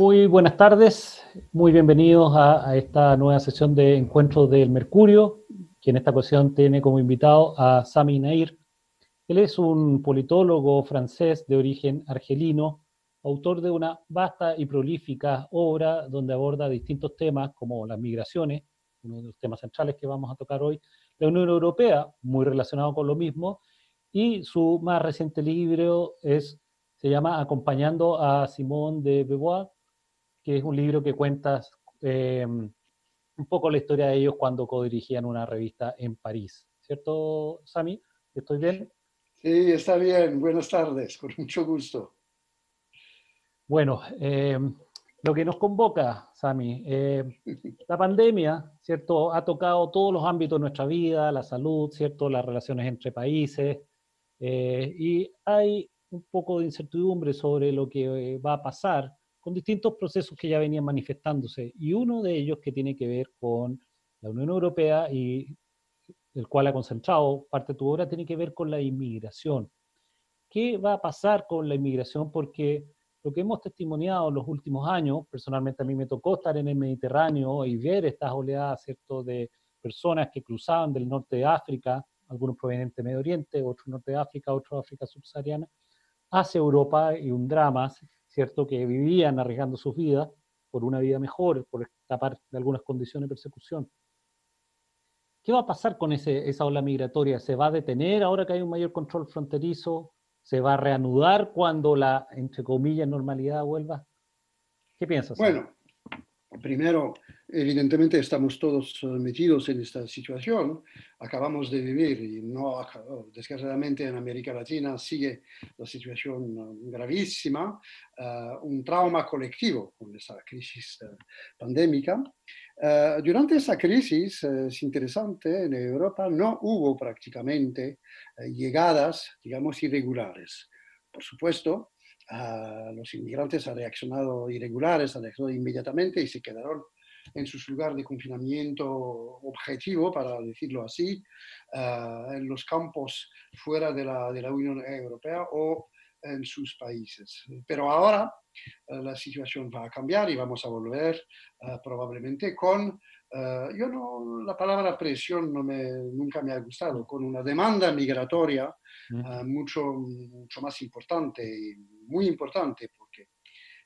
Muy buenas tardes, muy bienvenidos a, esta nueva sesión de Encuentros del Mercurio, que en esta ocasión tiene como invitado a Sami Nair. Él es un politólogo francés de origen argelino, autor de una vasta y prolífica obra donde aborda distintos temas como las migraciones, uno de los temas centrales que vamos a tocar hoy, la Unión Europea, muy relacionado con lo mismo, y su más reciente libro es, se llama Acompañando a Simone de Beauvoir, que es un libro que cuenta eh, un poco la historia de ellos cuando codirigían una revista en París. ¿Cierto, Sami? ¿Estoy bien? Sí, está bien. Buenas tardes, con mucho gusto. Bueno, eh, lo que nos convoca, Sami, eh, la pandemia, ¿cierto? Ha tocado todos los ámbitos de nuestra vida, la salud, ¿cierto? Las relaciones entre países, y hay un poco de incertidumbre sobre lo que va a pasar con distintos procesos que ya venían manifestándose. Y uno de ellos que tiene que ver con la Unión Europea y el cual ha concentrado parte de tu obra, tiene que ver con la inmigración. ¿Qué va a pasar con la inmigración? Porque lo que hemos testimoniado en los últimos años, personalmente a mí me tocó estar en el Mediterráneo y ver estas oleadas ¿cierto? de personas que cruzaban del norte de África, algunos provenientes de Medio Oriente, otros norte de África, otros de África subsahariana, hacia Europa y un drama ¿cierto? Que vivían arriesgando sus vidas por una vida mejor, por escapar de algunas condiciones de persecución. ¿Qué va a pasar con ese, esa ola migratoria? ¿Se va a detener ahora que hay un mayor control fronterizo? ¿Se va a reanudar cuando la, entre comillas, normalidad vuelva? ¿Qué piensas? Bueno, primero, evidentemente estamos todos metidos en esta situación. Acabamos de vivir y no, desgraciadamente en América Latina sigue la situación gravísima, eh, un trauma colectivo con esa crisis eh, pandémica. Eh, durante esa crisis, es interesante, en Europa no hubo prácticamente llegadas, digamos, irregulares. Por supuesto, los inmigrantes han reaccionado irregulares, han reaccionado inmediatamente y se quedaron en sus lugares de confinamiento objetivo, para decirlo así, eh, en los campos fuera de la, de la, Unión Europea o en sus países. Pero ahora eh, la situación va a cambiar y vamos a volver eh, probablemente con, yo no, la palabra presión no me, nunca me ha gustado, con una demanda migratoria mucho, mucho más importante y muy importante porque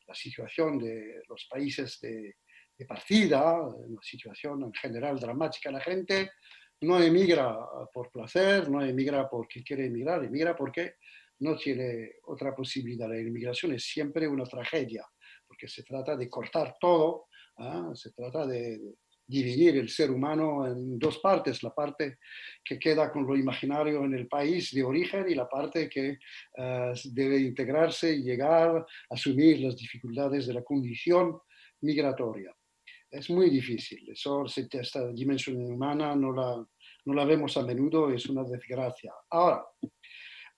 la situación de los países de, de partida, una situación en general dramática. La gente no emigra por placer, no emigra porque quiere emigrar, emigra porque no tiene otra posibilidad. La inmigración es siempre una tragedia, porque se trata de cortar todo, ¿ah? se trata de dividir el ser humano en dos partes, la parte que queda con lo imaginario en el país de origen y la parte que eh, debe integrarse y llegar a asumir las dificultades de la condición migratoria es muy difícil. Eso, esta dimensión humana no la, no la vemos a menudo, es una desgracia. Ahora,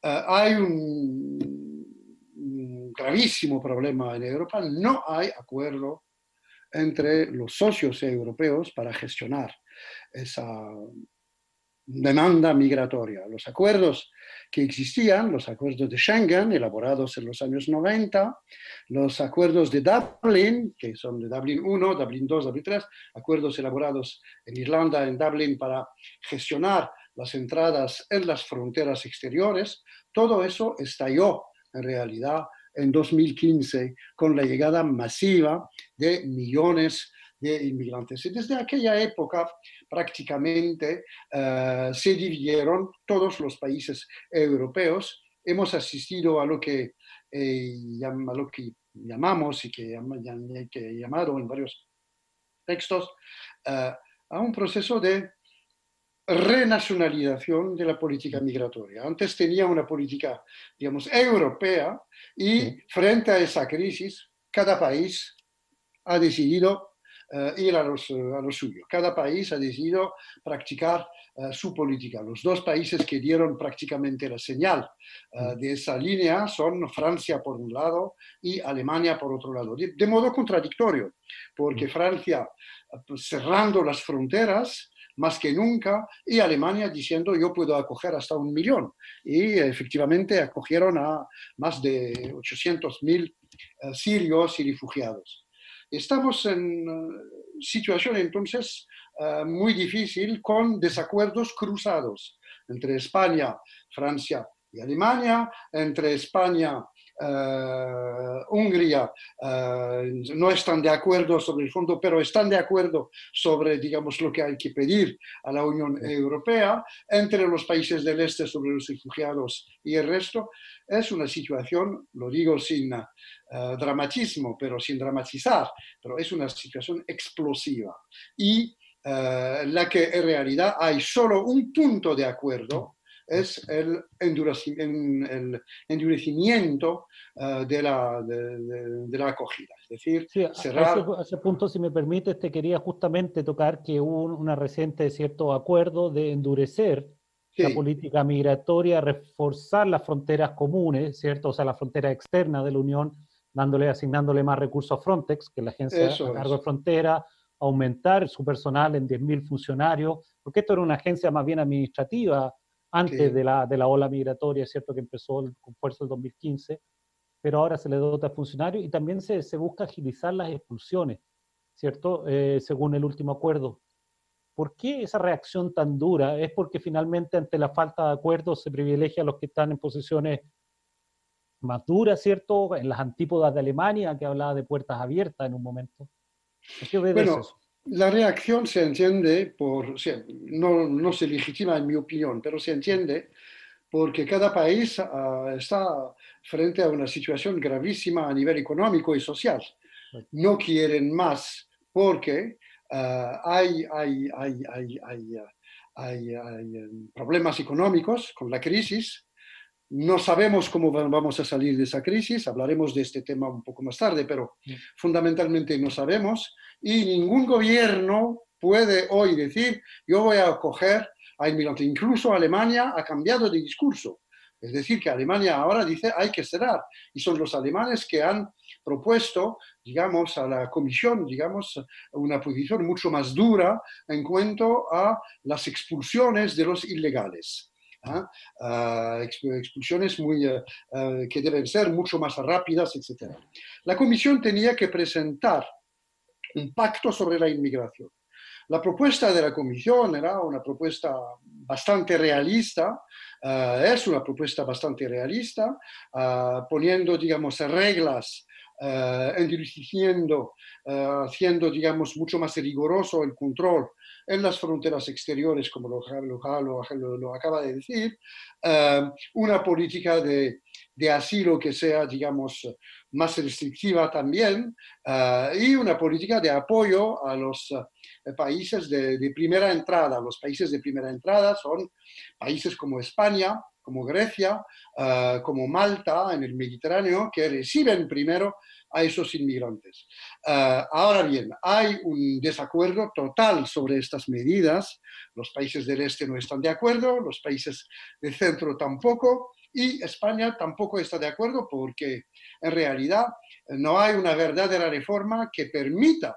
eh, hay un, gravísimo problema en Europa, no hay acuerdo entre los socios europeos para gestionar esa demanda migratoria. Los acuerdos que existían, los acuerdos de Schengen, elaborados en los años 90, los acuerdos de Dublin, que son de Dublin 1, Dublin 2, Dublin 3, acuerdos elaborados en Irlanda, en Dublin, para gestionar las entradas en las fronteras exteriores, todo eso estalló en realidad en 2015 con la llegada masiva de millones de inmigrantes. Y desde aquella época prácticamente eh, se dividieron todos los países europeos. Hemos asistido a lo que, eh, llamamos y que, que he llamado en varios textos eh, a un proceso de renacionalización de la política migratoria. Antes tenía una política, digamos, europea y frente a esa crisis, cada país ha decidido eh, ir a, los, a lo suyo. Cada país ha decidido practicar eh, su política. Los dos países que dieron prácticamente la señal eh, mm. de esa línea son Francia por un lado y Alemania por otro lado. De, modo contradictorio, porque mm. Francia pues, cerrando las fronteras, más que nunca, y Alemania diciendo yo puedo acoger hasta un millón. Y efectivamente acogieron a más de 800.000 sirios y refugiados. Estamos en situación entonces muy difícil con desacuerdos cruzados entre España, Francia y Alemania, entre España, Uh, Hungría uh, no están de acuerdo sobre el fondo, pero están de acuerdo sobre, digamos, lo que hay que pedir a la Unión Europea, entre los países del este sobre los refugiados y el resto. Es una situación, lo digo sin uh, dramatismo, pero sin dramatizar, pero es una situación explosiva y la que en realidad hay solo un punto de acuerdo es el, endurecimiento eh, de, la, de, la, acogida. Es decir, cerrar... a, ese, punto, si me permite, te quería justamente tocar que hubo una reciente cierto acuerdo de endurecer la política migratoria, reforzar las fronteras comunes, ¿cierto? O sea, la frontera externa de la Unión, dándole, asignándole más recursos a Frontex, que la agencia a cargo de frontera, aumentar su personal en 10.000 funcionarios, porque esto era una agencia más bien administrativa, antes de, la, de la ola migratoria, es cierto que empezó con fuerza el 2015, pero ahora se le dota a funcionarios y también se, se busca agilizar las expulsiones, ¿cierto? Eh, según el último acuerdo. ¿Por qué esa reacción tan dura? ¿Es porque finalmente ante la falta de acuerdo se privilegia a los que están en posiciones más duras, ¿cierto? En las antípodas de Alemania, que hablaba de puertas abiertas en un momento. qué bueno, eso? La reacción se entiende por, no, no, se legitima en mi opinión, pero se entiende porque cada país ah, está frente a una situación gravísima a nivel económico y social. No quieren más porque ah, hay, hay, hay, hay, em, problemas económicos con la crisis. No sabemos cómo vamos a salir de esa crisis, hablaremos de este tema un poco más tarde, pero fundamentalmente no sabemos y ningún gobierno puede hoy decir, yo voy a acoger a inmigrantes. Incluso Alemania ha cambiado de discurso. Es decir, que Alemania ahora dice hay que cerrar. Y son los alemanes que han propuesto, digamos, a la comisión, digamos, una posición mucho más dura en cuanto a las expulsiones de los ilegales. ¿Ah? Ah, expulsiones muy, eh, eh, que deben ser mucho más rápidas, etc. La comisión tenía que presentar un pacto sobre la inmigración. La propuesta de la Comisión era una propuesta bastante realista, eh, es una propuesta bastante realista, eh, poniendo, digamos, reglas, uh, endurecimiento, haciendo, digamos, mucho más riguroso el control en las fronteras exteriores, como lo, lo, lo acaba de decir, una política de, de asilo que sea, digamos, más restrictiva también, eh, y una política de apoyo a los eh, países de, primera entrada. Los países de primera entrada son países como España, como Grecia, eh, como Malta en el Mediterráneo, que reciben primero a esos inmigrantes. ahora bien, hay un desacuerdo total sobre estas medidas. Los países del este no están de acuerdo, los países del centro tampoco. Y España tampoco está de acuerdo porque en realidad no hay una verdadera reforma que permita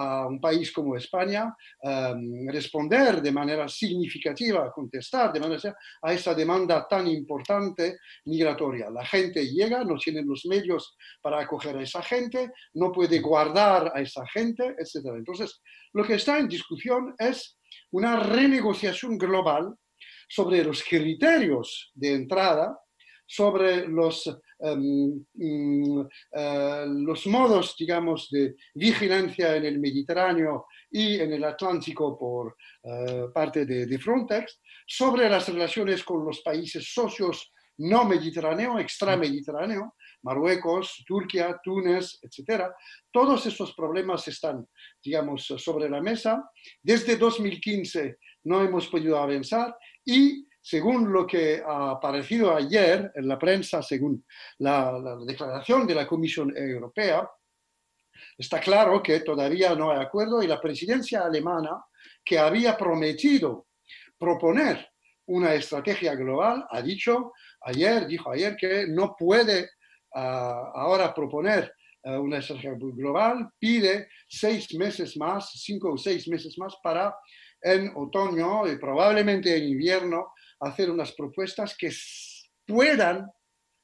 a un país como España em, responder de manera significativa, contestar de manera a esa demanda tan importante migratoria. La gente llega, no tiene los medios para acoger a esa gente, no puede guardar a esa gente, etc. Entonces, lo que está en discusión es una renegociación global sobre los criterios de entrada, sobre los, em, mm, eh, los modos, digamos, de vigilancia en el Mediterráneo y en el Atlántico por eh, parte de, Frontex, sobre las relaciones con los países socios no mediterráneo, extramediterráneo, Marruecos, Turquía, Túnez, etc. Todos estos problemas están, digamos, sobre la mesa. Desde 2015 no hemos podido avanzar y según lo que ha aparecido ayer en la prensa, según la, declaración de la Comisión Europea, está claro que todavía no hay acuerdo y la presidencia alemana, que había prometido proponer una estrategia global, ha dicho ayer, dijo ayer que no puede ah, ahora proponer ah, una estrategia global, pide seis meses más, cinco o seis meses más para en otoño y probablemente en invierno hacer unas propuestas que puedan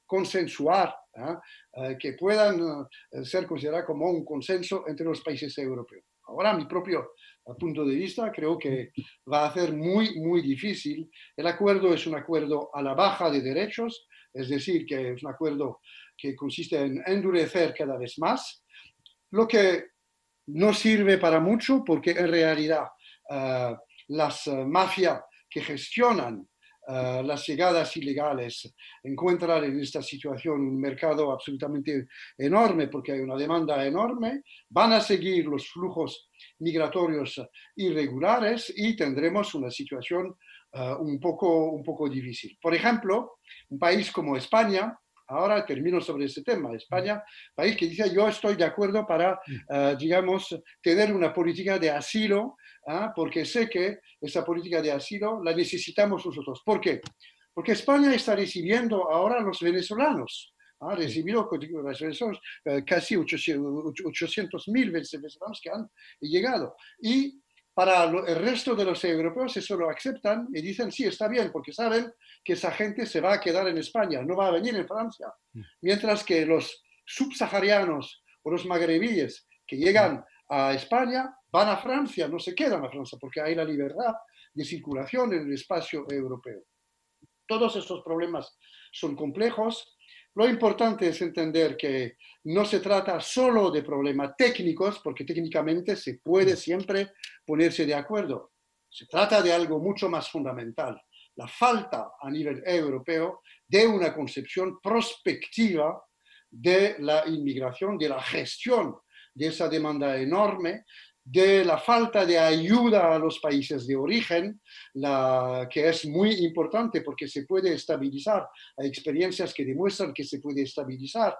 consensuar ¿ah? eh, que puedan eh, ser consideradas como un consenso entre los países europeos. Ahora, mi propio punto de vista, creo que va a ser muy, muy difícil. El acuerdo es un acuerdo a la baja de derechos, es decir, que es un acuerdo que consiste en endurecer cada vez más, lo que no sirve para mucho porque en realidad uh, las mafias que gestionan Uh, las llegadas ilegales, encuentran en esta situación un mercado absolutamente enorme porque hay una demanda enorme, van a seguir los flujos migratorios irregulares y tendremos una situación uh, un, poco, un poco difícil. Por ejemplo, un país como España, Ahora termino sobre este tema. España, país que dice, yo estoy de acuerdo para, uh, digamos, tener una política de asilo ¿ah? porque sé que esa política de asilo la necesitamos nosotros. ¿Por qué? Porque España está recibiendo ahora a los venezolanos. Ha recibido eh, casi 800 mil venezolanos que han llegado. Y para el resto de los europeos eso lo aceptan y dicen, sí, está bien, porque saben que esa gente se va a quedar en España, no va a venir en Francia. Mientras que los subsaharianos o los magrebíes que llegan a España van a Francia, no se quedan a Francia porque hay la libertad de circulación en el espacio europeo. Todos estos problemas son complejos. Lo importante es entender que no se trata solo de problemas técnicos, porque técnicamente se puede siempre ponerse de acuerdo. Se trata de algo mucho más fundamental, la falta a nivel europeo de una concepción prospectiva de la inmigración, de la gestión de esa demanda enorme, de la falta de ayuda a los países de origen, la, que es muy importante porque se puede estabilizar. Hay experiencias que demuestran que se puede estabilizar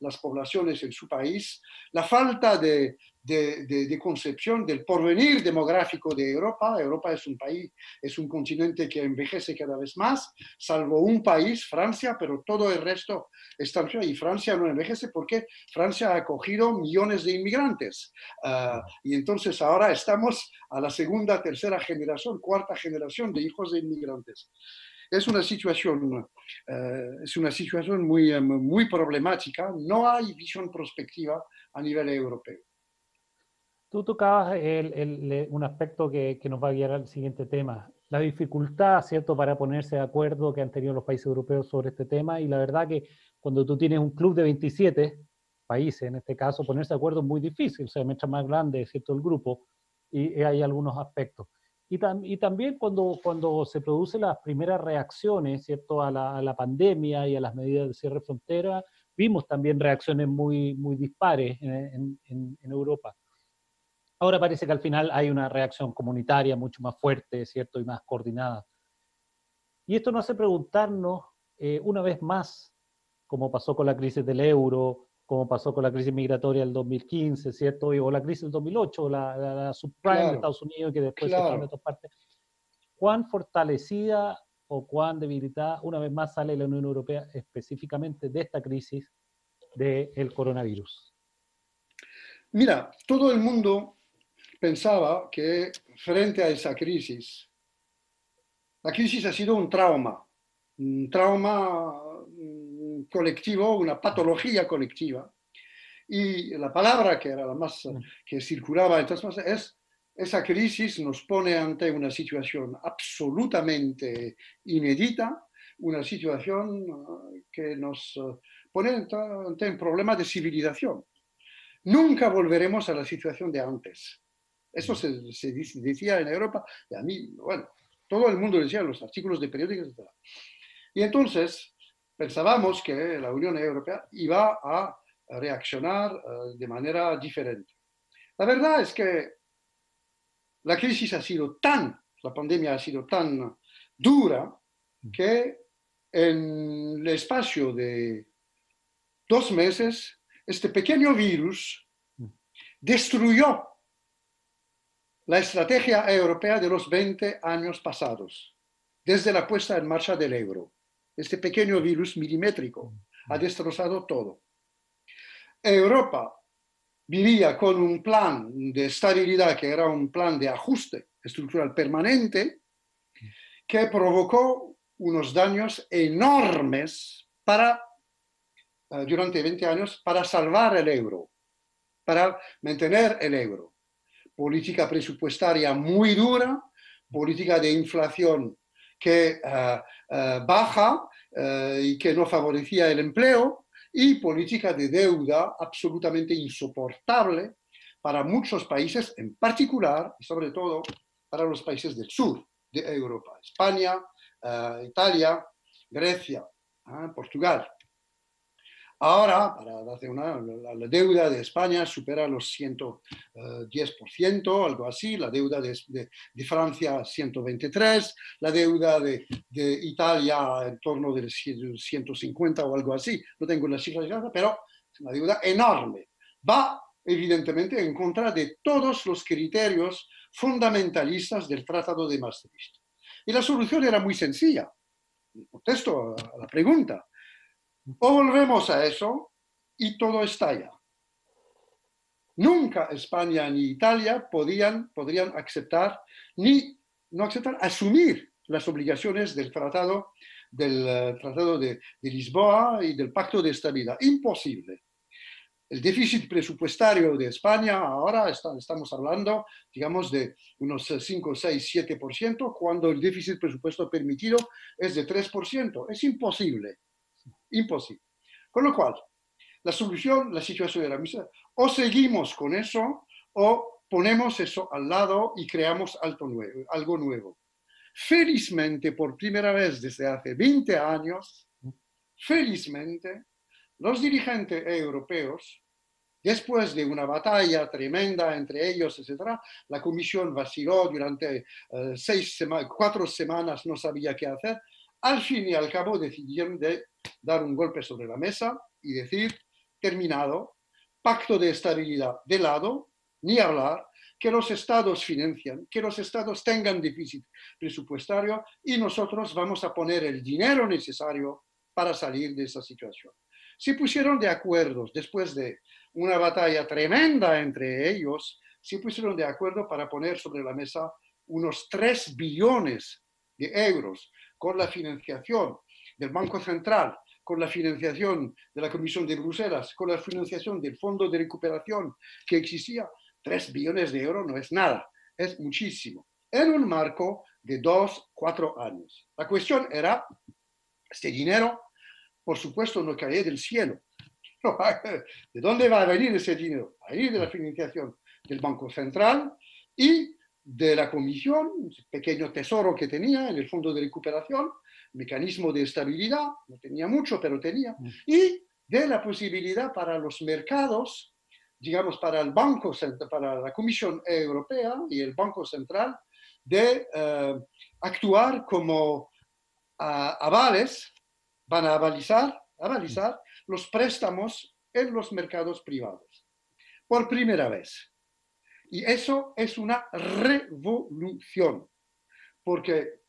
las poblaciones en su país, la falta de, de, concepción del porvenir demográfico de Europa. Europa es un país, es un continente que envejece cada vez más, salvo un país, Francia, pero todo el resto está y Francia no envejece porque Francia ha acogido millones de inmigrantes. Ah, y entonces ahora estamos a la segunda, tercera generación, cuarta generación de hijos de inmigrantes es una situación, eh, es una situación muy, eh, muy problemática. No hay visión prospectiva a nivel europeo. Tú tocabas un aspecto que, que, nos va a guiar al siguiente tema, la dificultad, ¿cierto?, para ponerse de acuerdo que han tenido los países europeos sobre este tema y la verdad que cuando tú tienes un club de 27 países, en este caso, ponerse de acuerdo es muy difícil, o sea, mientras más grande, ¿cierto?, el grupo y hay algunos aspectos. Y, también cuando, cuando se producen las primeras reacciones ¿cierto? A, la, pandemia y a las medidas de cierre frontera, vimos también reacciones muy, muy dispares en, Europa. Ahora parece que al final hay una reacción comunitaria mucho más fuerte, ¿cierto? Y más coordinada. Y esto nos hace preguntarnos eh, una vez más, como pasó con la crisis del euro, como pasó con la crisis migratoria del 2015, ¿cierto? O la crisis del 2008, la, la, subprime de Estados Unidos, que después se fue otras partes. ¿Cuán fortalecida o cuán debilitada, una vez más, sale la Unión Europea específicamente de esta crisis del coronavirus? Mira, todo el mundo pensaba que frente a esa crisis, la crisis ha sido un trauma, un trauma colectivo, una patología colectiva. Y la palabra que era la más mm. que circulaba entonces es esa crisis nos pone ante una situación absolutamente inédita, una situación uh, que nos uh, pone ante un problema de civilización. Nunca volveremos a la situación de antes. Eso se, se decía en Europa, y a mí, bueno, todo el mundo decía los artículos de periódicos, etc. Y entonces, pensábamos que la Unión Europea iba a reaccionar eh, de manera diferente. La verdad es que la crisis ha sido tan, la pandemia ha sido tan dura que en el espacio de dos meses, este pequeño virus destruyó la estrategia europea de los 20 años pasados, desde la puesta en marcha del euro. Este pequeño virus milimétrico ha destrozado todo. Europa vivía con un plan de estabilidad que era un plan de ajuste estructural permanente que provocó unos daños enormes para eh, durante 20 años para salvar el euro, para mantener el euro. Política presupuestaria muy dura, política de inflación que eh, eh, baja y que no favorecía el empleo, y política de deuda absolutamente insoportable para muchos países, en particular y sobre todo para los países del sur de Europa, España, Italia, Grecia, Portugal. Ahora, para darte una, la, deuda de España supera los 110%, eh, algo así, la deuda de, de, Francia 123, la deuda de, de, Italia en torno del 150 o algo así, no tengo la cifra exacta, pero es una deuda enorme. Va evidentemente en contra de todos los criterios fundamentalistas del Tratado de Maastricht. Y la solución era muy sencilla. Contesto a la pregunta. O volvemos a eso y todo estalla. Nunca España ni Italia podían, podrían aceptar, ni no aceptar, asumir las obligaciones del Tratado, del eh, tratado de, Lisboa y del Pacto de Estabilidad. Imposible. El déficit presupuestario de España ahora estamos hablando, digamos, de unos 5, 6, 7%, cuando el déficit presupuesto permitido es de 3%. Es imposible imposible. Con lo cual, la solución, la situación era misma. O seguimos con eso o ponemos eso al lado y creamos algo nuevo. Felizmente, por primera vez desde hace 20 años, felizmente, los dirigentes europeos, después de una batalla tremenda entre ellos, etc., la comisión vaciló durante eh, seis cuatro semanas, no sabía qué hacer, al fin y al cabo decidieron de dar un golpe sobre la mesa y decir, terminado, pacto de estabilidad de lado, ni hablar, que los estados financian, que los estados tengan déficit presupuestario y nosotros vamos a poner el dinero necesario para salir de esa situación. Se pusieron de acuerdo después de una batalla tremenda entre ellos, se pusieron de acuerdo para poner sobre la mesa unos 3 billones de euros con la financiación del Banco Central, con la financiación de la Comisión de Bruselas, con la financiación del Fondo de Recuperación que existía, 3 billones de euros no es nada, es muchísimo, en un marco de dos, cuatro años. La cuestión era, este dinero, por supuesto, no cae del cielo. ¿De dónde va a venir ese dinero? Va a venir de la financiación del Banco Central y de la Comisión, un pequeño tesoro que tenía en el Fondo de Recuperación, mecanismo de estabilidad, no tenía mucho, pero tenía, mm. y de la posibilidad para los mercados, digamos, para el Banco, para la Comisión Europea y el Banco Central, de eh, actuar como avales, van a avalizar, avalizar los préstamos en los mercados privados. Por primera vez. Y eso es una revolución, porque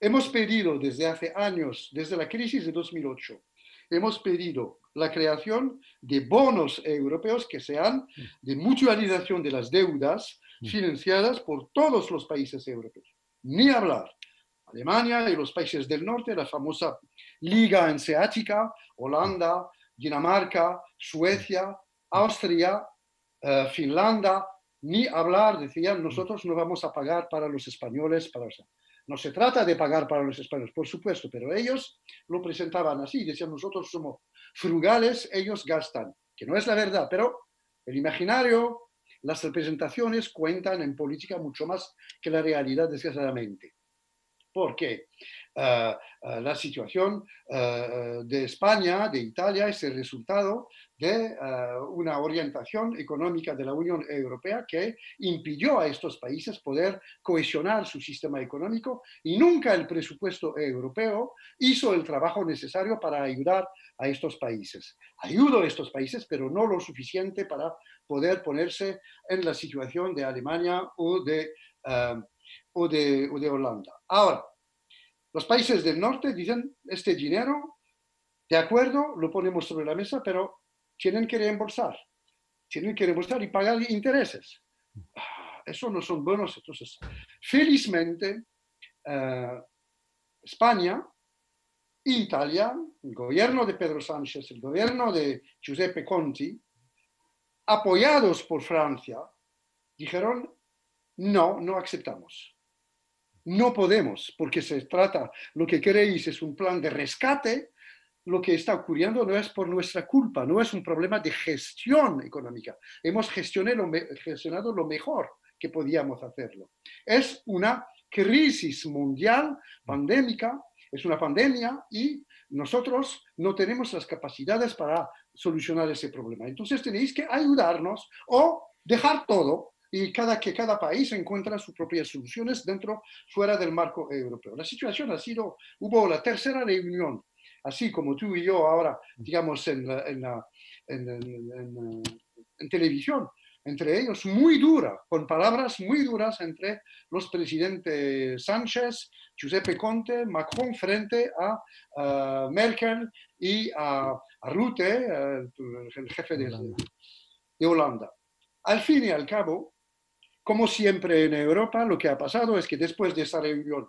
hemos pedido desde hace años, desde la crisis de 2008, hemos pedido la creación de bonos europeos que sean de mutualización de las deudas financiadas por todos los países europeos. Ni hablar. Alemania y los países del norte, la famosa Liga Hanseática, Holanda, Dinamarca, Suecia, Austria, eh, Finlandia, ni hablar, decían, nosotros no vamos a pagar para los españoles, para no se trata de pagar para los españoles, por supuesto, pero ellos lo presentaban así, decían, nosotros somos frugales, ellos gastan, que no es la verdad, pero el imaginario, las representaciones cuentan en política mucho más que la realidad, desgraciadamente. Porque eh, eh, la situación eh, de España, de Italia, es el resultado de una orientación económica de la Unión Europea que impidió a estos países poder cohesionar su sistema económico y nunca el presupuesto europeo hizo el trabajo necesario para ayudar a estos países. Ayudó a estos países, pero no lo suficiente para poder ponerse en la situación de Alemania o de, o de, o de Holanda. Ahora, los países del norte dicen, este dinero, de acuerdo, lo ponemos sobre la mesa, pero tienen que reembolsar. Tienen que reembolsar y pagar intereses. Ah, eso no son buenos. Entonces, felizmente, eh, España Italia, el gobierno de Pedro Sánchez, el gobierno de Giuseppe Conti, apoyados por Francia, dijeron, no, no aceptamos. No podemos, porque se trata, lo que queréis es un plan de rescate, lo que está ocurriendo no es por nuestra culpa, no es un problema de gestión económica. Hemos gestionado lo mejor que podíamos hacerlo. Es una crisis mundial, pandémica, es una pandemia y nosotros no tenemos las capacidades para solucionar ese problema. Entonces tenéis que ayudarnos o dejar todo y cada, que cada país encuentra sus propias soluciones dentro, fuera del marco europeo. La situación ha sido, hubo la tercera reunión, así como tú y yo ahora, digamos, en, en, en, en televisión, entre ellos muy dura, con palabras muy duras entre los presidentes Sánchez, Giuseppe Conte, Macron frente a Merkel y a, a Rutte, el jefe de, de Holanda. Al fin y al cabo, como siempre en Europa, lo que ha pasado es que después de esa reunión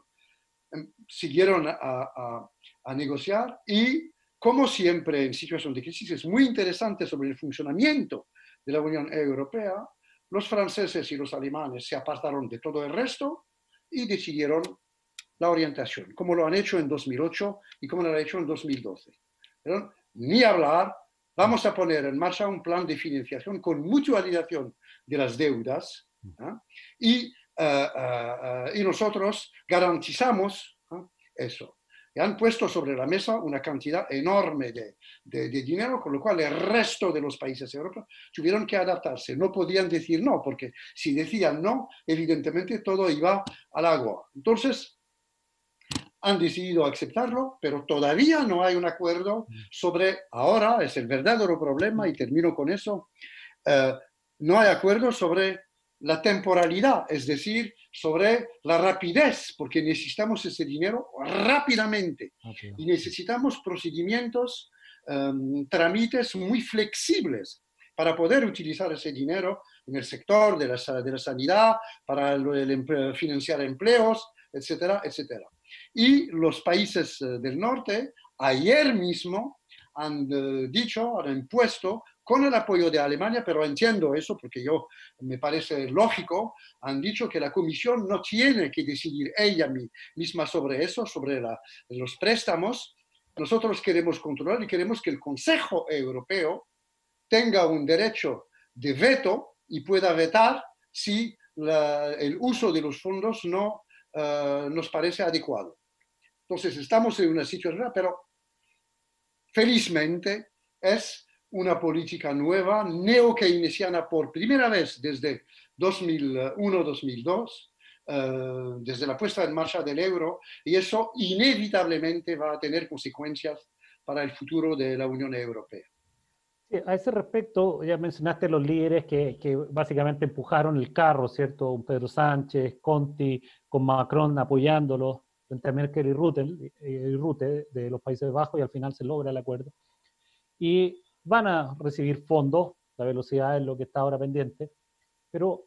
em, siguieron a, negociar y, como siempre en situación de crisis, es muy interesante sobre el funcionamiento de la Unión Europea, los franceses y los alemanes se apartaron de todo el resto y decidieron la orientación, como lo han hecho en 2008 y como lo han hecho en 2012. Pero, ni hablar, vamos a poner en marcha un plan de financiación con mutualización de las deudas y, eh, eh, eh, y, nosotros garantizamos eso. Y han puesto sobre la mesa una cantidad enorme de, de, dinero, con lo cual el resto de los países europeos tuvieron que adaptarse. No podían decir no, porque si decían no, evidentemente todo iba al agua. Entonces, han decidido aceptarlo, pero todavía no hay un acuerdo sobre, ahora es el verdadero problema, y termino con eso, no hay acuerdo sobre la temporalidad, es decir, sobre la rapidez, porque necesitamos ese dinero rápidamente y necesitamos procedimientos, um, trámites muy flexibles para poder utilizar ese dinero en el sector de la, de la sanidad, para el, financiar empleos, etcétera, etcétera. Y los países eh, del norte, ayer mismo, han eh, dicho, han impuesto con el apoyo de Alemania, pero entiendo eso porque yo me parece lógico, han dicho que la Comisión no tiene que decidir ella misma sobre eso, sobre los préstamos. Nosotros queremos controlar y queremos que el Consejo Europeo tenga un derecho de veto y pueda vetar si el uso de los fondos no eh, nos parece adecuado. Entonces estamos en una situación, pero felizmente es una política nueva, neo-keynesiana por primera vez desde 2001-2002, eh, desde la puesta en marcha del euro, y eso inevitablemente va a tener consecuencias para el futuro de la Unión Europea. a ese respecto, ya mencionaste los líderes que, que, básicamente empujaron el carro, ¿cierto? Pedro Sánchez, Conti, con Macron apoyándolo frente a Merkel y Rutte, y Rutte de los Países Bajos, y al final se logra el acuerdo. Y van a recibir fondos, la velocidad es lo que está ahora pendiente, pero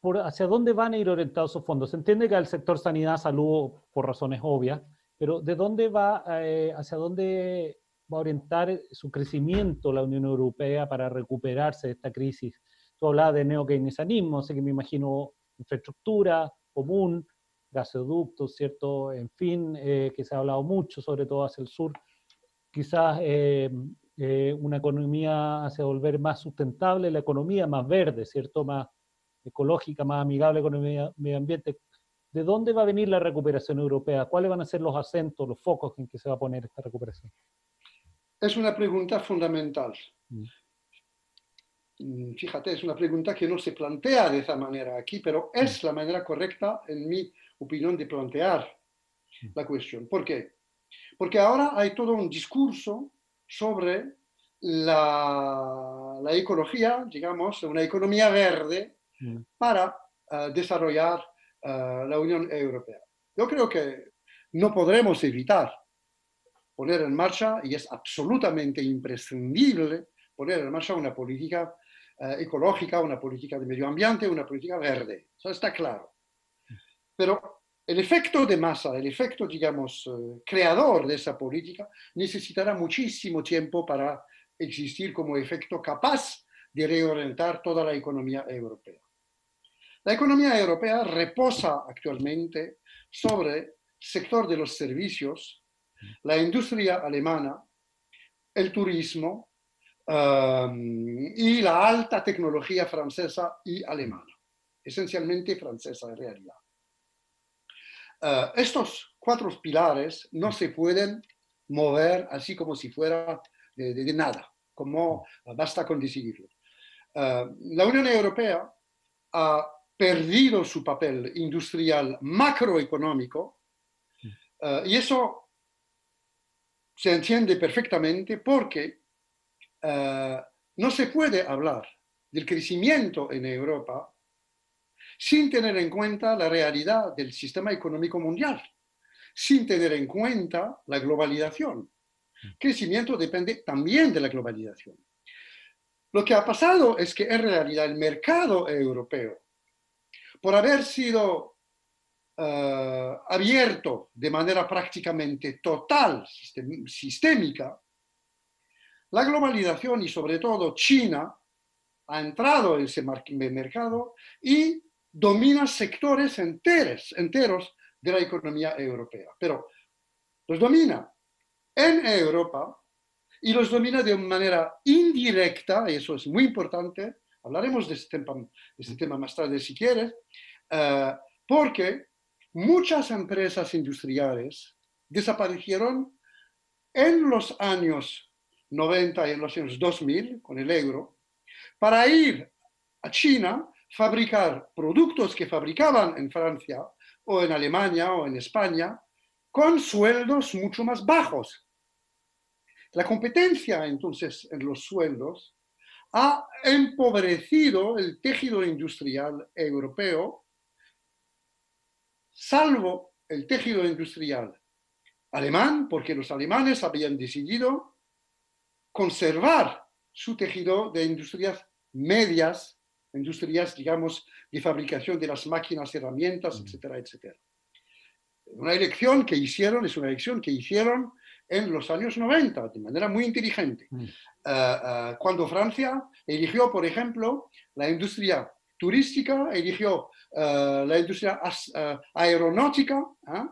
por ¿hacia dónde van a ir orientados esos fondos? Se entiende que al sector sanidad, salud, por razones obvias, pero ¿de dónde va, eh, hacia dónde va a orientar su crecimiento la Unión Europea para recuperarse de esta crisis? Tú hablabas de neokeynesianismo, así que me imagino infraestructura común, gasoductos, ¿cierto? En fin, eh, que se ha hablado mucho, sobre todo hacia el sur. Quizás eh, eh, una economía hacia volver más sustentable, la economía más verde, ¿cierto? Más ecológica, más amigable con el medio ambiente. ¿De dónde va a venir la recuperación europea? ¿Cuáles van a ser los acentos, los focos en que se va a poner esta recuperación? Es una pregunta fundamental. Mm. Mm, fíjate, es una pregunta que no se plantea de esa manera aquí, pero es mm. la manera correcta, en mi opinión, de plantear la cuestión. ¿Por qué? Porque ahora hay todo un discurso sobre la, ecología, digamos, una economía verde mm. para eh, desarrollar eh, la Unión Europea. Yo creo que no podremos evitar poner en marcha, y es absolutamente imprescindible poner en marcha una política eh, ecológica, una política de medio ambiente, una política verde. Eso está claro. Pero el efecto de masa, el efecto, digamos, eh, creador de esa política, necesitará muchísimo tiempo para existir como efecto capaz de reorientar toda la economía europea. La economía europea reposa actualmente sobre el sector de los servicios, la industria alemana, el turismo um, y la alta tecnología francesa y alemana, esencialmente francesa en realidad. Uh, estos cuatro pilares no se pueden mover así como si fuera de, nada, como basta con decidirlo. Uh, la Unión Europea ha perdido su papel industrial macroeconómico uh, y eso se entiende perfectamente porque no se puede hablar del crecimiento en Europa sin tener en cuenta la realidad del sistema económico mundial, sin tener en cuenta la globalización. Crecimiento depende también de la globalización. Lo que ha pasado es que en realidad el mercado europeo, por haber sido eh, abierto de manera prácticamente total, sistémica, la globalización y sobre todo China ha entrado en ese mercado y domina sectores enteros, enteros de la economía europea. Pero los domina en Europa y los domina de manera indirecta, y eso es muy importante, hablaremos de este tema, este más tarde si quieres, uh, porque muchas empresas industriales desaparecieron en los años 90 y en los años 2000 con el euro para ir a China, fabricar productos que fabricaban en Francia o en Alemania o en España con sueldos mucho más bajos. La competencia entonces en los sueldos ha empobrecido el tejido industrial europeo salvo el tejido industrial alemán, porque los alemanes habían decidido conservar su tejido de industrias medias, industrias, digamos, de fabricación de las máquinas, herramientas, etcétera, etcétera. Una elección que hicieron, es una elección que hicieron en los años 90, de manera muy inteligente. Eh, eh, cuando Francia eligió, por ejemplo, la industria turística, eligió eh, la industria aeronáutica, ¿eh?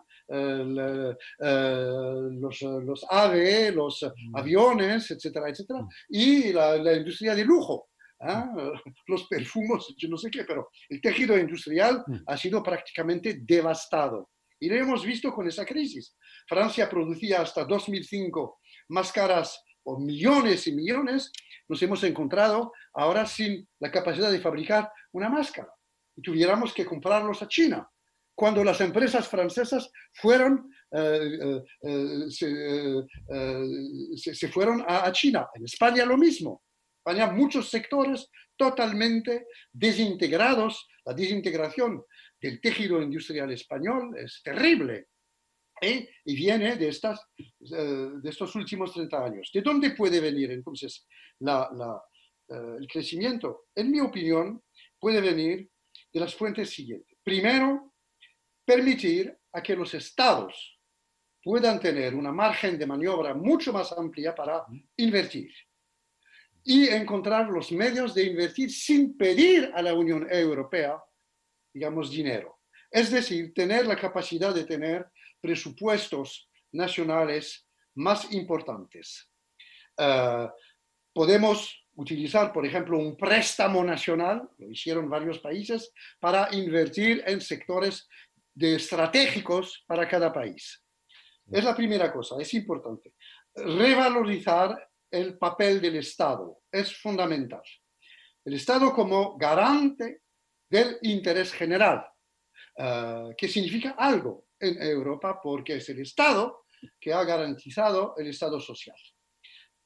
los, los AVE, los mm. aviones, etcétera, etcétera, mm. y la, industria de lujo. los perfumos, yo no sé qué, pero el tejido industrial mm. ha sido prácticamente devastado. Y lo hemos visto con esa crisis. Francia producía hasta 2005 máscaras o millones y millones, nos hemos encontrado ahora sin la capacidad de fabricar una máscara y tuviéramos que comprarlos a China. Cuando las empresas francesas fueron, eh, eh, eh, se, fueron a, China. En España lo mismo. España muchos sectores totalmente desintegrados. La desintegración del tejido industrial español es terrible. Y viene de, estas, de estos últimos 30 años. ¿De dónde puede venir entonces el crecimiento? En mi opinión, puede venir de las fuentes siguientes. Primero, permitir a que los estados puedan tener una margen de maniobra mucho más amplia para invertir y encontrar los medios de invertir sin pedir a la Unión Europea, digamos, dinero. Es decir, tener la capacidad de tener presupuestos nacionales más importantes. Uh, podemos utilizar, por ejemplo, un préstamo nacional, lo hicieron varios países, para invertir en sectores estratégicos para cada país. Es la primera cosa, es importante. Revalorizar el papel del Estado es fundamental. El Estado como garante del interés general, uh, que significa algo en Europa porque es el Estado que ha garantizado el Estado social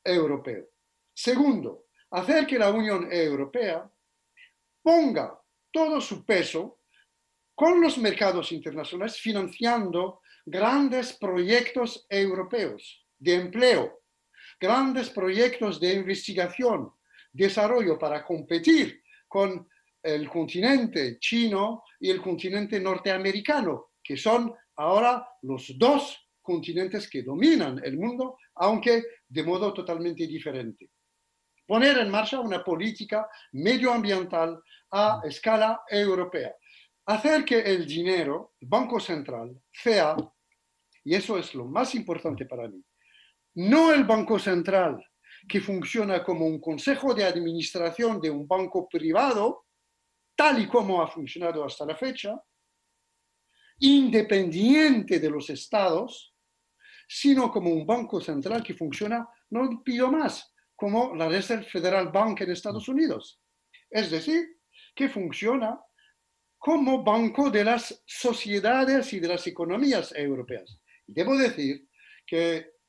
europeo. Segundo, hacer que la Unión Europea ponga todo su peso con los mercados internacionales financiando grandes proyectos europeos de empleo, grandes proyectos de investigación, desarrollo para competir con el continente chino y el continente norteamericano, que son ahora los dos continentes que dominan el mundo, aunque de modo totalmente diferente. Poner en marcha una política medioambiental a escala europea. Hacer que el dinero, el Banco Central, sea, y eso es lo más importante para mí, no el Banco Central que funciona como un consejo de administración de un banco privado, tal y como ha funcionado hasta la fecha, independiente de los estados, sino como un banco central que funciona, no pido más, como la Reserve Federal Bank en Estados Unidos. Es decir, que funciona como banco de las sociedades y de las economías europeas. Debo decir que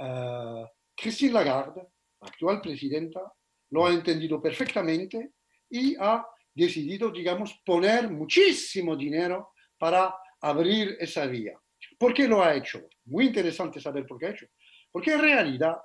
uh, Christine Lagarde, la actual presidenta, lo ha entendido perfectamente y ha decidido, digamos, poner muchísimo dinero para abrir esa vía. ¿Por qué lo ha hecho? Muy interesante saber por qué ha hecho. Porque en realidad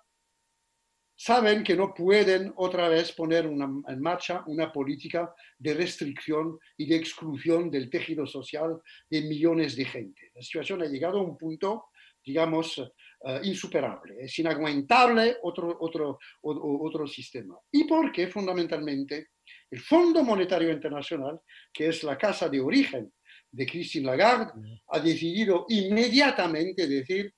saben que no pueden otra vez poner en marcha una política de restricción y de exclusión del tejido social de millones de gente. La situación ha llegado a un punto, digamos, uh, insuperable. Es inaguantable otro, otro, otro sistema. ¿Y por qué? Fundamentalmente, el Fondo Monetario Internacional, que es la casa de origen de Christine Lagarde, ha decidido inmediatamente decir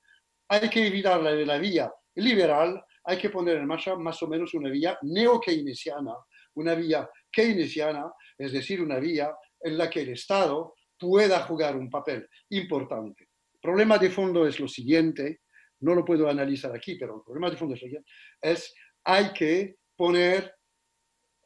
hay que evitar la, la vía liberal, hay que poner en marcha más o menos una vía neo-keynesiana, una vía keynesiana, es decir, una vía en la que el Estado pueda jugar un papel importante. El problema de fondo es lo siguiente, no lo puedo analizar aquí, pero el problema de fondo es hay que poner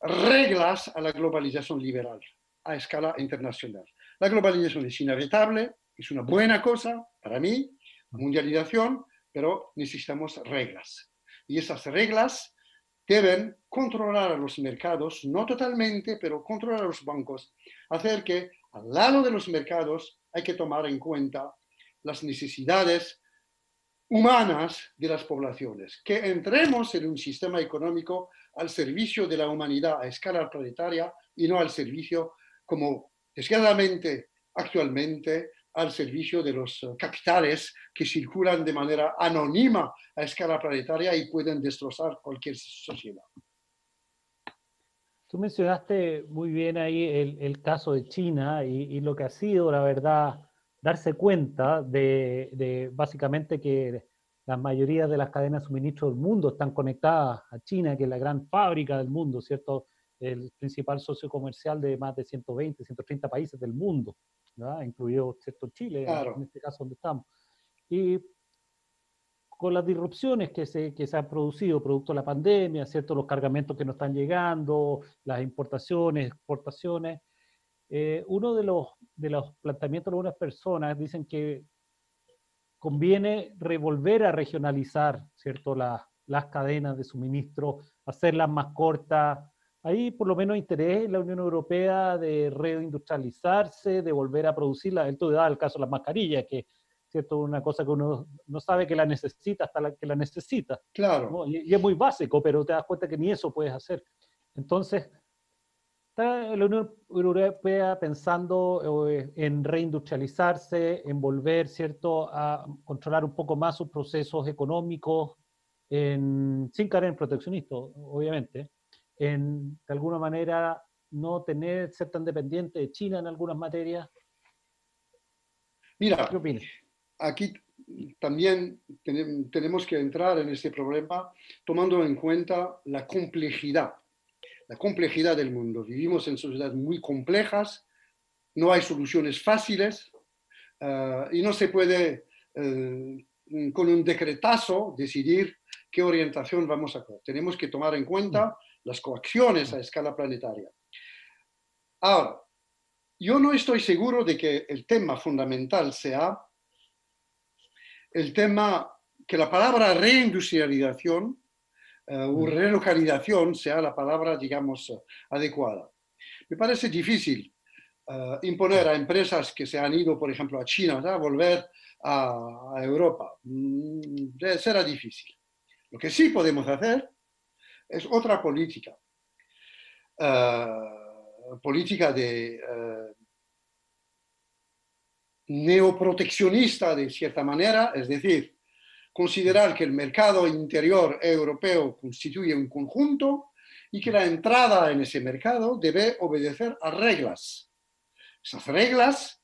reglas a la globalización liberal a escala internacional. La globalización es inevitable, es una buena cosa para mí, mundialización, pero necesitamos reglas y esas reglas deben controlar a los mercados, no totalmente, pero controlar a los bancos, hacer que al lado de los mercados hay que tomar en cuenta las necesidades humanas de las poblaciones, que entremos en un sistema económico al servicio de la humanidad a escala planetaria y no al servicio, como desgraciadamente actualmente, al servicio de los eh, capitales que circulan de manera anónima a escala planetaria y pueden destrozar cualquier sociedad. Tú mencionaste muy bien ahí el, caso de China y, lo que ha sido, la verdad, darse cuenta de, de, básicamente que la mayoría de las cadenas de suministro del mundo están conectadas a China, que es la gran fábrica del mundo, ¿cierto? El principal socio comercial de más de 120, 130 países del mundo. incluido cierto Chile, en este caso donde estamos. Y con las disrupciones que se, que se han producido producto de la pandemia, ¿cierto? los cargamentos que no están llegando, las importaciones, exportaciones, eh, uno de los, de los planteamientos de algunas personas dicen que conviene revolver a regionalizar ¿cierto? las cadenas de suministro, hacerlas más cortas, hay por lo menos interés en la Unión Europea de reindustrializarse, de volver a producirla. Esto da el caso de las mascarillas, que cierto una cosa que uno no sabe que la necesita hasta la que la necesita. Claro. Y, es muy básico, pero te das cuenta que ni eso puedes hacer. Entonces, está la Unión Europea pensando eh, en reindustrializarse, en volver, ¿cierto?, a controlar un poco más sus procesos económicos, en, sin caer en proteccionismo, obviamente en, de alguna manera, no tener, ser tan dependiente de China en algunas materias? Mira, aquí también tenemos que entrar en este problema tomando en cuenta la complejidad, la complejidad del mundo. Vivimos en sociedades muy complejas, no hay soluciones fáciles eh, y no se puede eh, con un decretazo decidir qué orientación vamos a hacer. Tenemos que tomar en cuenta las coacciones a escala planetaria. Ahora, yo no estoy seguro de que el tema fundamental sea el tema que la palabra reindustrialización eh, o relocalización sea la palabra, digamos, adecuada. Me parece difícil eh, imponer a empresas que se han ido, por ejemplo, a China, a volver a, Europa. Mm, será difícil. Lo que sí podemos hacer es otra política. Uh, política de uh, neoproteccionista de cierta manera, es decir, considerar que el mercado interior europeo constituye un conjunto y que la entrada en ese mercado debe obedecer a reglas. Esas reglas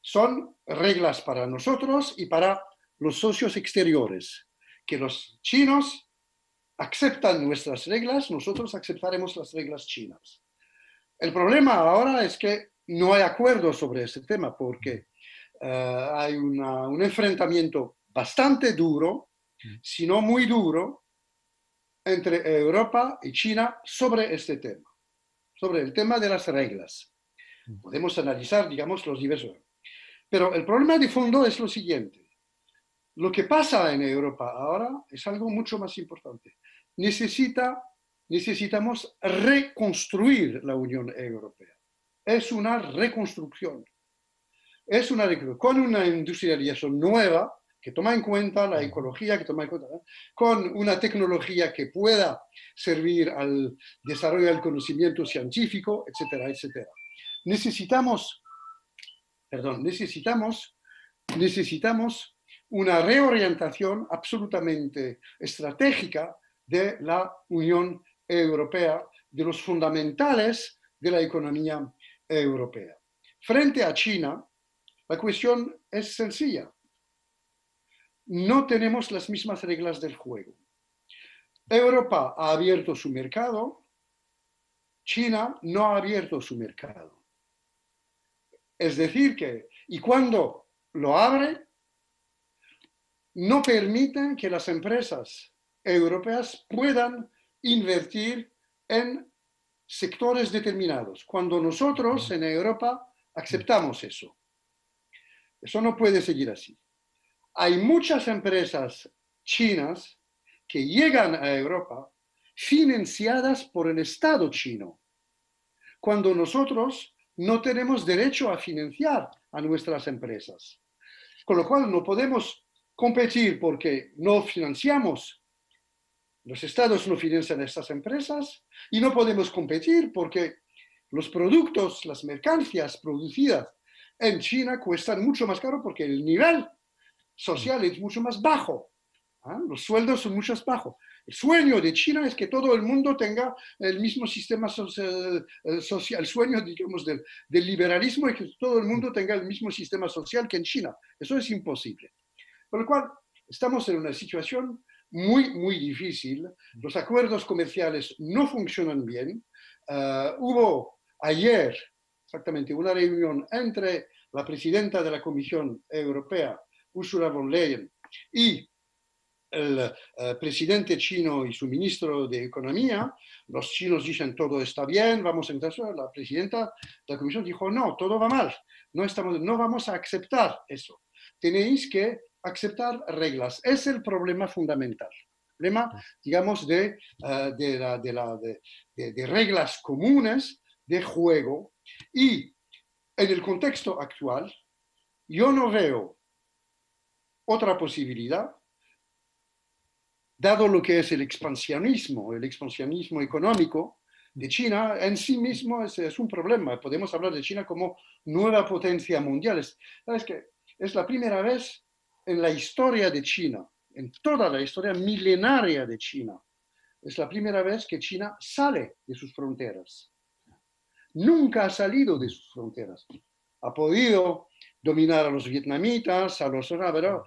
son reglas para nosotros y para los socios exteriores, que los chinos aceptan nuestras reglas, nosotros aceptaremos las reglas chinas. El problema ahora es que no hay acuerdo sobre ese tema porque eh, hay un enfrentamiento bastante duro, si no muy duro, entre Europa y China sobre este tema, sobre el tema de las reglas. Podemos analizar, digamos, los diversos. Pero el problema de fondo es lo siguiente. Lo que pasa en Europa ahora es algo mucho más importante. Necesita, necesitamos reconstruir la Unión Europea. Es una reconstrucción. Es una reconstrucción con una industrialización nueva que toma en cuenta la ecología, que toma en cuenta, con una tecnología que pueda servir al desarrollo del conocimiento científico, etcétera, etcétera. Necesitamos, perdón, necesitamos, necesitamos una reorientación absolutamente estratégica de la Unión Europea, de los fundamentales de la economía europea. Frente a China, la cuestión es sencilla. No tenemos las mismas reglas del juego. Europa ha abierto su mercado, China no ha abierto su mercado. Es decir, que, y cuando lo abre, no permiten que las empresas europeas puedan invertir en sectores determinados, cuando nosotros en Europa aceptamos eso. Eso no puede seguir así. Hay muchas empresas chinas que llegan a Europa financiadas por el Estado chino, cuando nosotros no tenemos derecho a financiar a nuestras empresas. Con lo cual no podemos competir porque no financiamos los estados no financian estas empresas y no podemos competir porque los productos, las mercancías producidas en China cuestan mucho más caro porque el nivel social es mucho más bajo. ¿ah? Los sueldos son mucho más bajos. El sueño de China es que todo el mundo tenga el mismo sistema social, eh, el sueño, digamos, del, del liberalismo es que todo el mundo tenga el mismo sistema social que en China. Eso es imposible. Por lo cual, estamos en una situación muy, muy difícil. Los acuerdos comerciales no funcionan bien. Uh, hubo ayer exactamente una reunión entre la presidenta de la Comisión Europea, Ursula von Leyen, y el uh, presidente chino y su ministro de Economía. Los chinos dicen todo está bien, vamos a entrar. La presidenta de la Comisión dijo no, todo va mal, no, estamos, no vamos a aceptar eso. Tenéis que aceptar reglas. Es el problema fundamental. Problema, digamos, de, eh, de, reglas comunes de juego. Y en el contexto actual, yo no veo otra posibilidad, dado lo que es el expansionismo, el expansionismo económico de China, en sí mismo es, es un problema. Podemos hablar de China como nueva potencia mundial. Es, que es la primera vez en la historia de China, en toda la historia milenaria de China, es la primera vez que China sale de sus fronteras. Nunca ha salido de sus fronteras. Ha podido dominar a los vietnamitas, a los pero,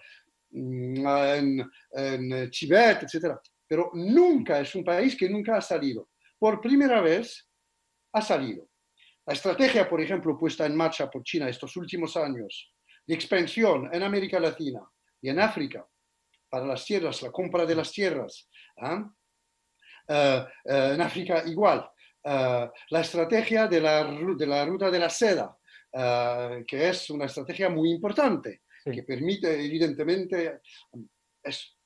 mm, en, en Tibet, etc. Pero nunca es un país que nunca ha salido. Por primera vez ha salido. La estrategia, por ejemplo, puesta en marcha por China estos últimos años de expansión en América Latina y en África para las tierras, la compra de las tierras. ¿ah? Eh, eh, en África igual. Eh, la estrategia de la, de la, ruta de la seda, que es una estrategia muy importante, que permite evidentemente, es,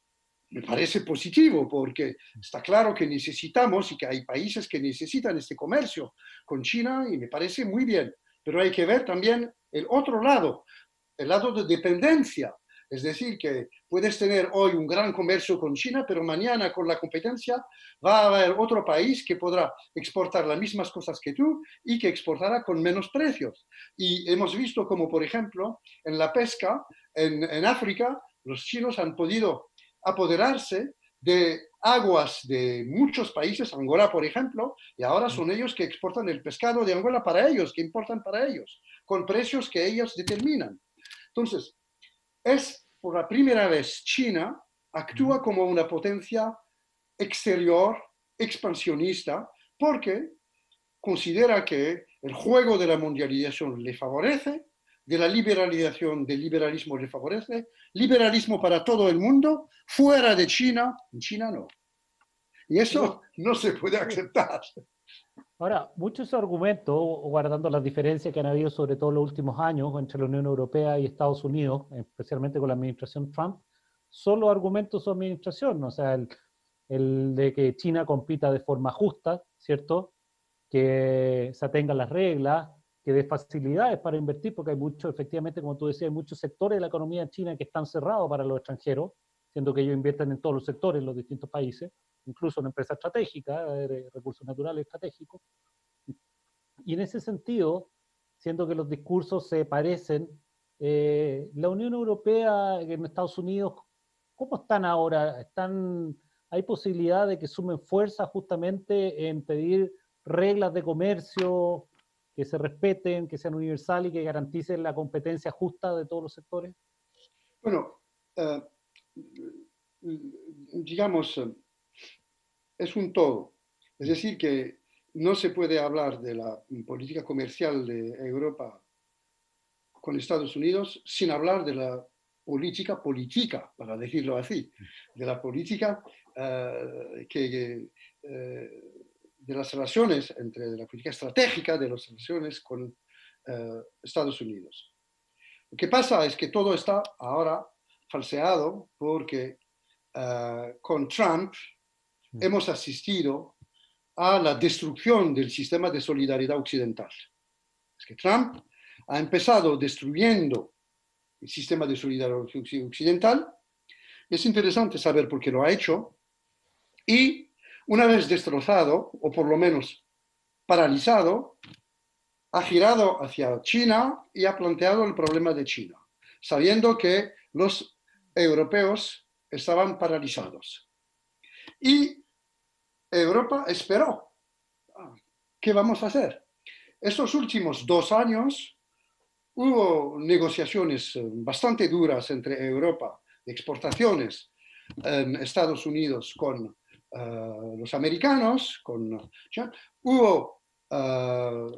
me parece positivo porque está claro que necesitamos y que hay países que necesitan este comercio con China y me parece muy bien, pero hay que ver también el otro lado, el lado de dependencia, Es decir, que puedes tener hoy un gran comercio con China, pero mañana con la competencia va a haber otro país que podrá exportar las mismas cosas que tú y que exportará con menos precios. Y hemos visto como, por ejemplo, en la pesca en, en África, los chinos han podido apoderarse de aguas de muchos países, Angola por ejemplo, y ahora son ellos que exportan el pescado de Angola para ellos, que importan para ellos, con precios que ellos determinan. Entonces, es por la primera vez China actúa como una potencia exterior, expansionista, porque considera que el juego de la mundialización le favorece, de la liberalización del liberalismo le favorece, liberalismo para todo el mundo, fuera de China, en China no. Y eso no se puede aceptar. Ahora, muchos argumentos, guardando las diferencias que han habido sobre todo en los últimos años entre la Unión Europea y Estados Unidos, especialmente con la administración Trump, son los argumentos de su administración, o sea, el, de que China compita de forma justa, ¿cierto? Que se atengan las reglas, que dé facilidades para invertir, porque hay muchos, efectivamente, como tú decías, hay muchos sectores de la economía China que están cerrados para los extranjeros, siendo que ellos invierten en todos los sectores, en los distintos países, incluso en empresas estratégicas, de recursos naturales estratégicos. Y en ese sentido, siendo que los discursos se parecen, eh, la Unión Europea en Estados Unidos, ¿cómo están ahora? ¿Están, ¿Hay posibilidad de que sumen fuerza justamente en pedir reglas de comercio que se respeten, que sean universales y que garanticen la competencia justa de todos los sectores? Bueno, uh, digamos, es un todo. Es decir, que no se puede hablar de la política comercial de Europa con Estados Unidos sin hablar de la política política, para decirlo así, de la política uh, que, uh, de las relaciones entre la política estratégica de las relaciones con Estados Unidos. Lo que pasa es que todo está ahora falseado porque uh, con Trump hemos asistido a la destrucción del sistema de solidaridad occidental. Es que Trump ha empezado destruyendo el sistema de solidaridad occidental. Es interesante saber por qué lo ha hecho. Y una vez destrozado, o por lo menos paralizado, ha girado hacia China y ha planteado el problema de China, sabiendo que los europeos estaban paralizados. Y Europa esperó. ¿Qué vamos a hacer? Estos últimos dos años hubo negociaciones eh, bastante duras entre Europa, exportaciones Estados Unidos con uh, los americanos, con, hubo uh,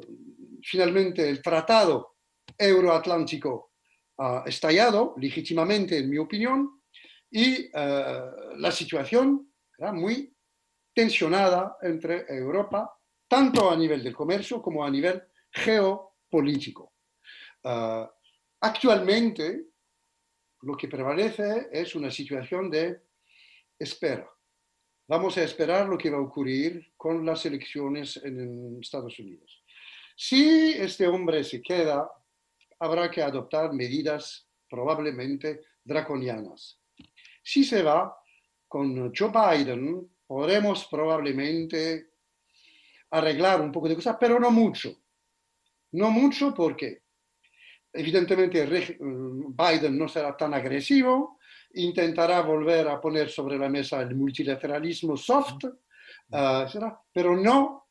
finalmente el tratado euroatlántico uh, estallado, legítimamente en mi opinión, y la situación era muy tensionada entre Europa, tanto a nivel del comercio como a nivel geopolítico. actualmente, lo que prevalece es una situación de espera. Vamos a esperar lo que va a ocurrir con las elecciones en Estados Unidos. Si este hombre se queda, habrá que adoptar medidas probablemente draconianas. Si se va, con Joe Biden podremos probablemente arreglar un poco de cosas, pero no mucho. No mucho porque evidentemente Biden no será tan agresivo, intentará volver a poner sobre la mesa el multilateralismo soft, uh, pero no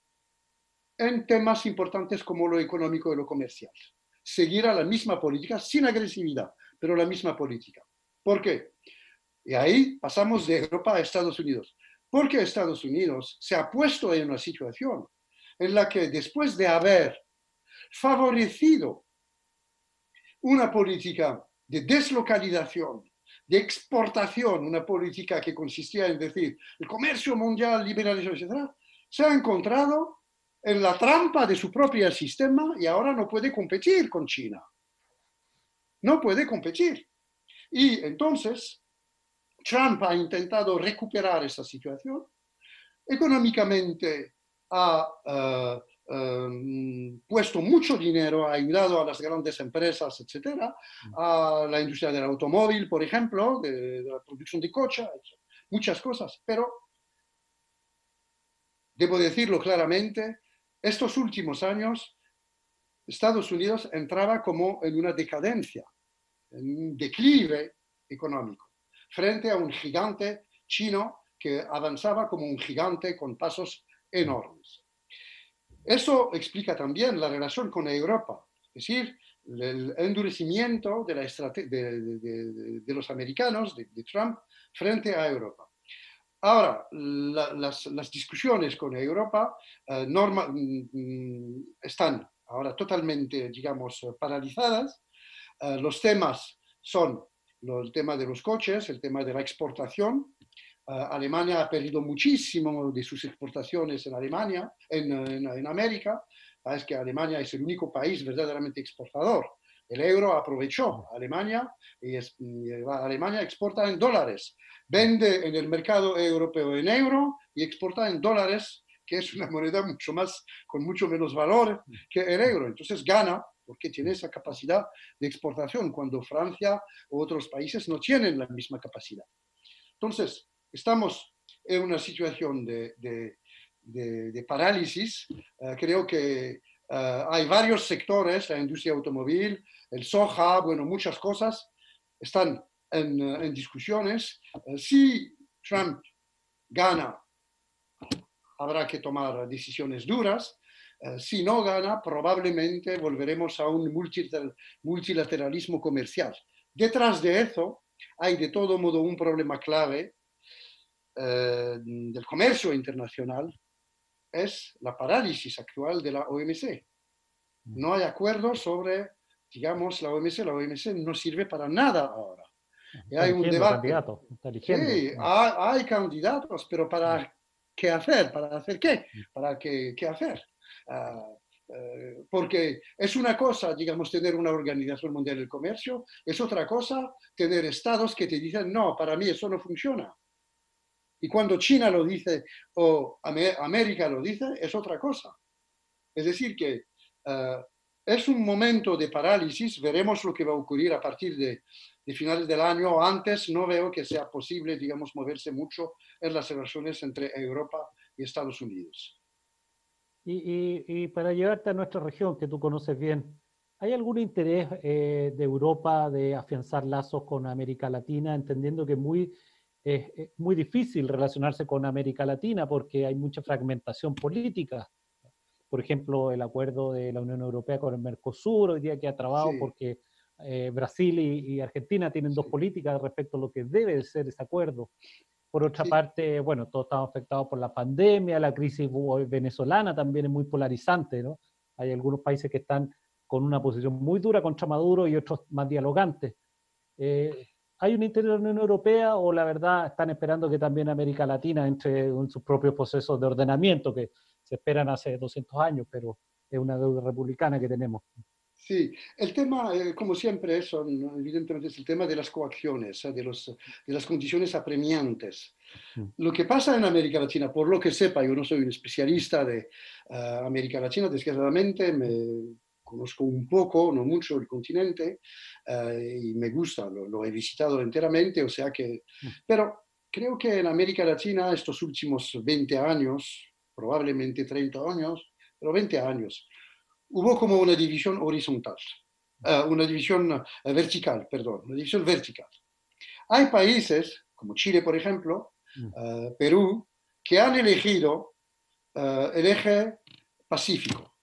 en temas importantes como lo económico y lo comercial. Seguirá la misma política sin agresividad, pero la misma política. ¿Por qué? Y ahí pasamos de Europa a Estados Unidos. Porque Estados Unidos se ha puesto en una situación en la que después de haber favorecido una política de deslocalización de exportación, una política que consistía en decir el comercio mundial, liberalización, etc., se ha encontrado en la trampa de su propio sistema y ahora no puede competir con China. No puede competir. Y entonces Trump ha intentado recuperar esa situación. Económicamente ha uh, eh, puesto mucho dinero, ha ayudado a las grandes empresas, etcétera, a la industria del automóvil, por ejemplo, de, la producción de coches, muchas cosas. Pero, debo decirlo claramente, estos últimos años, Estados Unidos entraba como en una decadencia, en un declive económico, frente a un gigante chino que avanzaba como un gigante con pasos enormes. Eso explica también la relación con Europa, es decir, el endurecimiento de, la de, de, los americanos, de, Trump, frente a Europa. Ahora, las, las, discusiones con Europa eh, norma, mm, mm, están ahora totalmente, digamos, paralizadas. Eh, los temas son el tema de los coches, el tema de la exportación, Uh, Alemania ha perdido muchísimo de sus exportaciones en Alemania, en, en, en América. Es que Alemania es el único país verdaderamente exportador. El euro aprovechó Alemania y, y Alemania exporta en dólares. Vende en el mercado europeo en euro y exporta en dólares, que es una moneda mucho más, con mucho menos valor que el euro. Entonces gana porque tiene esa capacidad de exportación cuando Francia u otros países no tienen la misma capacidad. Entonces, estamos en una situación de, de, parálisis. Eh, creo que eh, hay varios sectores, la industria automóvil, el soja, bueno, muchas cosas están en, en discusiones. Eh, si Trump gana, habrá que tomar decisiones duras. si no gana, probablemente volveremos a un multilateralismo comercial. Detrás de eso hay de todo modo un problema clave eh, del comercio internacional es la parálisis actual de la OMC. Mm. No hay acuerdo sobre, digamos, la OMC. La OMC no sirve para nada ahora. hay un debate. Sí, hay, candidatos, pero ¿para mm. qué hacer? ¿Para hacer qué? Mm. ¿Para qué, qué hacer? Ah, eh, porque es una cosa, digamos, tener una organización mundial del comercio, es otra cosa tener estados que te dicen, no, para mí eso no funciona. Y cuando China lo dice o América lo dice, es otra cosa. Es decir, que eh, es un momento de parálisis, veremos lo que va a ocurrir a partir de, finales del año. Antes no veo que sea posible, digamos, moverse mucho en las relaciones entre Europa y Estados Unidos. Y, para llevarte a nuestra región, que tú conoces bien, ¿hay algún interés eh, de Europa de afianzar lazos con América Latina, entendiendo que muy es, muy difícil relacionarse con América Latina porque hay mucha fragmentación política. Por ejemplo, el acuerdo de la Unión Europea con el Mercosur, hoy día que ha trabado porque eh, Brasil y, Argentina tienen dos políticas respecto a lo que debe ser ese acuerdo. Por otra parte, bueno, todos estamos afectados por la pandemia, la crisis venezolana también es muy polarizante, ¿no? Hay algunos países que están con una posición muy dura contra Maduro y otros más dialogantes. Eh, ¿Hay un interés de la Unión Europea o la verdad están esperando que también América Latina entre en sus propios procesos de ordenamiento que se esperan hace 200 años, pero es una deuda republicana que tenemos? Sí, el tema, eh, como siempre, son, evidentemente es el tema de las coacciones, eh, de, los, de las condiciones apremiantes. Mm. Lo que pasa en América Latina, por lo que sepa, yo no soy un especialista de eh, América Latina, desgraciadamente me conozco un poco, no mucho el continente, eh, y me gusta, lo, he visitado enteramente, o sea que, mm. pero creo que en América Latina estos últimos 20 años, probablemente 30 años, pero 20 años, hubo como una división horizontal, eh, una división eh, vertical, perdón, una división vertical. Hay países, como Chile, por ejemplo, mm. Perú, que han elegido el eje pacífico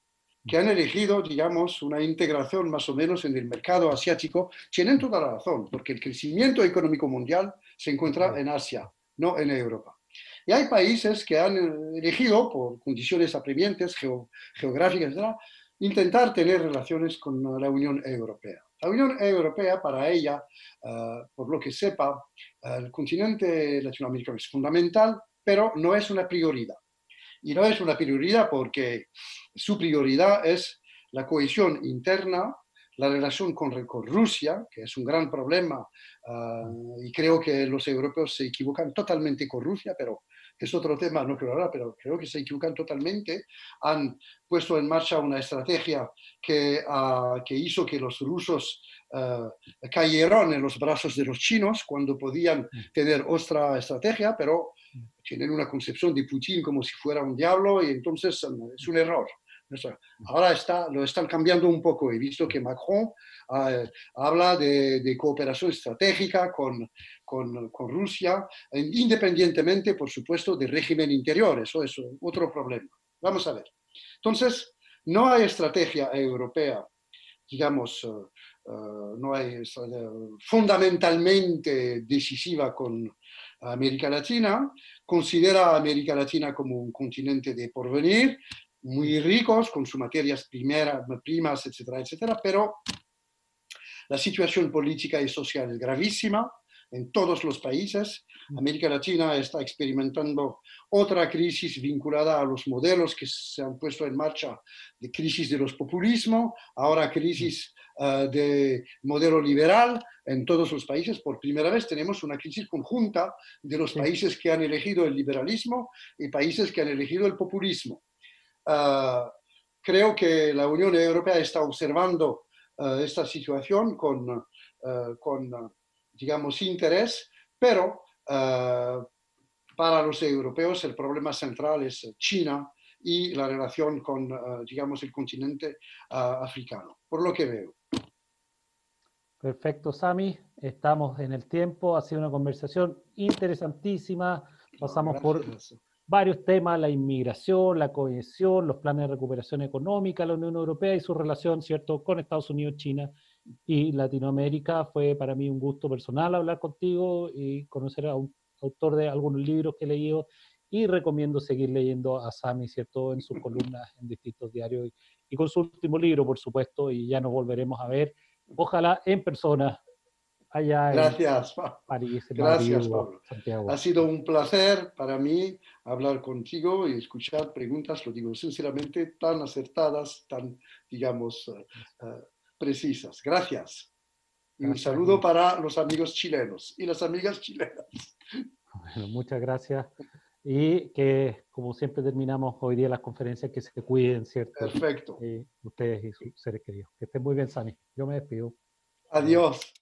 que han elegido, digamos, una integración más o menos en el mercado asiático, tienen toda la razón, porque el crecimiento económico mundial se encuentra en Asia, no en Europa. Y hay países que han elegido, por condiciones apremiantes, geográficas, etc., intentar tener relaciones con la Unión Europea. La Unión Europea, para ella, eh, por lo que sepa, el continente latinoamericano es fundamental, pero no es una prioridad. Y no es una prioridad porque su prioridad es la cohesión interna, la relación con, Rusia, que es un gran problema, ah, y creo que los europeos se equivocan totalmente con Rusia, pero es otro tema, no creo ahora, pero creo que se equivocan totalmente, han puesto en marcha una estrategia que, ah, hizo que los rusos uh, cayeron en los brazos de los chinos cuando podían tener otra estrategia, pero tienen una concepción de Putin como si fuera un diablo y entonces es un error. Ahora está, lo están cambiando un poco. He visto que Macron uh, habla de, de, cooperación estratégica con, con, con, Rusia, independientemente, por supuesto, del régimen interior. Eso es otro problema. Vamos a ver. Entonces, no hay estrategia europea, digamos, uh, uh, no hay fundamentalmente decisiva con América Latina. Considera a América Latina como un continente de porvenir muy ricos con sus materias primeras, primas, etcétera, etcétera, pero la situación política y social es gravísima en todos los países. Mm. América Latina está experimentando otra crisis vinculada a los modelos que se han puesto en marcha de crisis de los populismos, ahora crisis uh, de modelo liberal en todos los países. Por primera vez tenemos una crisis conjunta de los países que han elegido el liberalismo y países que han elegido el populismo. Ah, creo que la Unión Europea está observando ah, esta situación con, ah, con, digamos, interés, pero para los europeos el problema central es China y la relación con, digamos, el continente africano, por lo que veo. Perfecto, Sami. Estamos en el tiempo. Ha sido una conversación interesantísima. Pasamos por varios temas, la inmigración, la cohesión, los planes de recuperación económica la Unión Europea y su relación, ¿cierto?, con Estados Unidos, China y Latinoamérica. Fue para mí un gusto personal hablar contigo y conocer a un autor de algunos libros que he leído y recomiendo seguir leyendo a Sami, ¿cierto?, en sus columnas en distintos diarios y, y con su último libro, por supuesto, y ya nos volveremos a ver, ojalá en persona Gracias, Gracias, Pablo. Ha sido un placer para mí hablar contigo y escuchar preguntas, lo digo sinceramente, tan acertadas, tan, digamos, eh, eh, precisas. Gracias. Y un saludo para los amigos chilenos y las amigas chilenas. muchas gracias. Y que, como siempre, terminamos hoy día las conferencias, que se cuiden, ¿cierto? Perfecto. ustedes y sus seres queridos. Que estén muy bien, Sani. Yo me despido. Adiós.